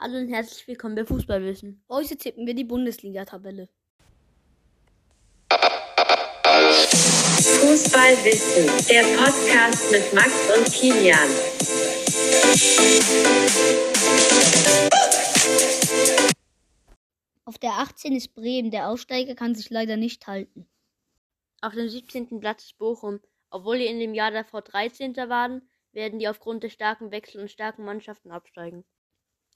Hallo und herzlich willkommen bei Fußballwissen. Heute tippen wir die Bundesliga-Tabelle. Fußballwissen, der Podcast mit Max und Kilian. Auf der 18 ist Bremen, der Aufsteiger kann sich leider nicht halten. Auf dem 17. Platz ist Bochum. Obwohl die in dem Jahr davor 13. waren, werden die aufgrund des starken Wechsels und starken Mannschaften absteigen.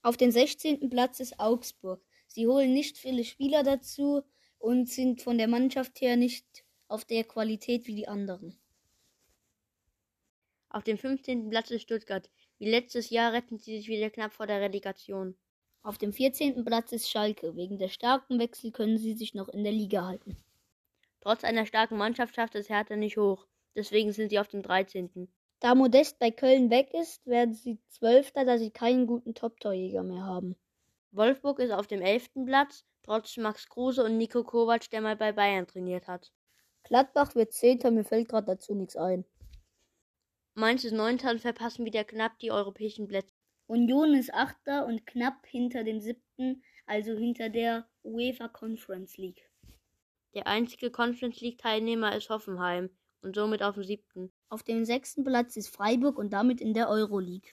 Auf dem 16. Platz ist Augsburg. Sie holen nicht viele Spieler dazu und sind von der Mannschaft her nicht auf der Qualität wie die anderen. Auf dem 15. Platz ist Stuttgart. Wie letztes Jahr retten sie sich wieder knapp vor der Relegation. Auf dem 14. Platz ist Schalke. Wegen der starken Wechsel können sie sich noch in der Liga halten. Trotz einer starken Mannschaft schafft es Hertha nicht hoch. Deswegen sind sie auf dem 13. Da Modest bei Köln weg ist, werden sie Zwölfter, da sie keinen guten Top-Torjäger mehr haben. Wolfsburg ist auf dem 11. Platz, trotz Max Kruse und Nico Kovac, der mal bei Bayern trainiert hat. Gladbach wird Zehnter, mir fällt gerade dazu nichts ein. Mainz ist Neunter und verpassen wieder knapp die europäischen Plätze. Union ist Achter und knapp hinter dem Siebten, also hinter der UEFA Conference League. Der einzige Conference League Teilnehmer ist Hoffenheim und somit auf dem siebten. Auf dem sechsten Platz ist Freiburg und damit in der Euroleague.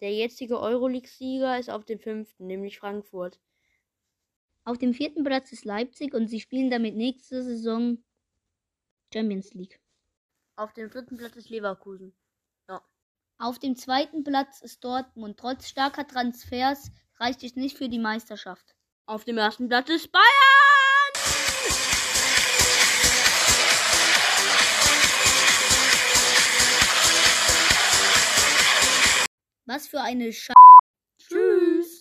Der jetzige Euroleague-Sieger ist auf dem fünften, nämlich Frankfurt. Auf dem vierten Platz ist Leipzig und sie spielen damit nächste Saison Champions League. Auf dem vierten Platz ist Leverkusen. Auf dem zweiten Platz ist Dortmund. Trotz starker Transfers reicht es nicht für die Meisterschaft. Auf dem ersten Platz ist Bayern! Was für eine Scheiße.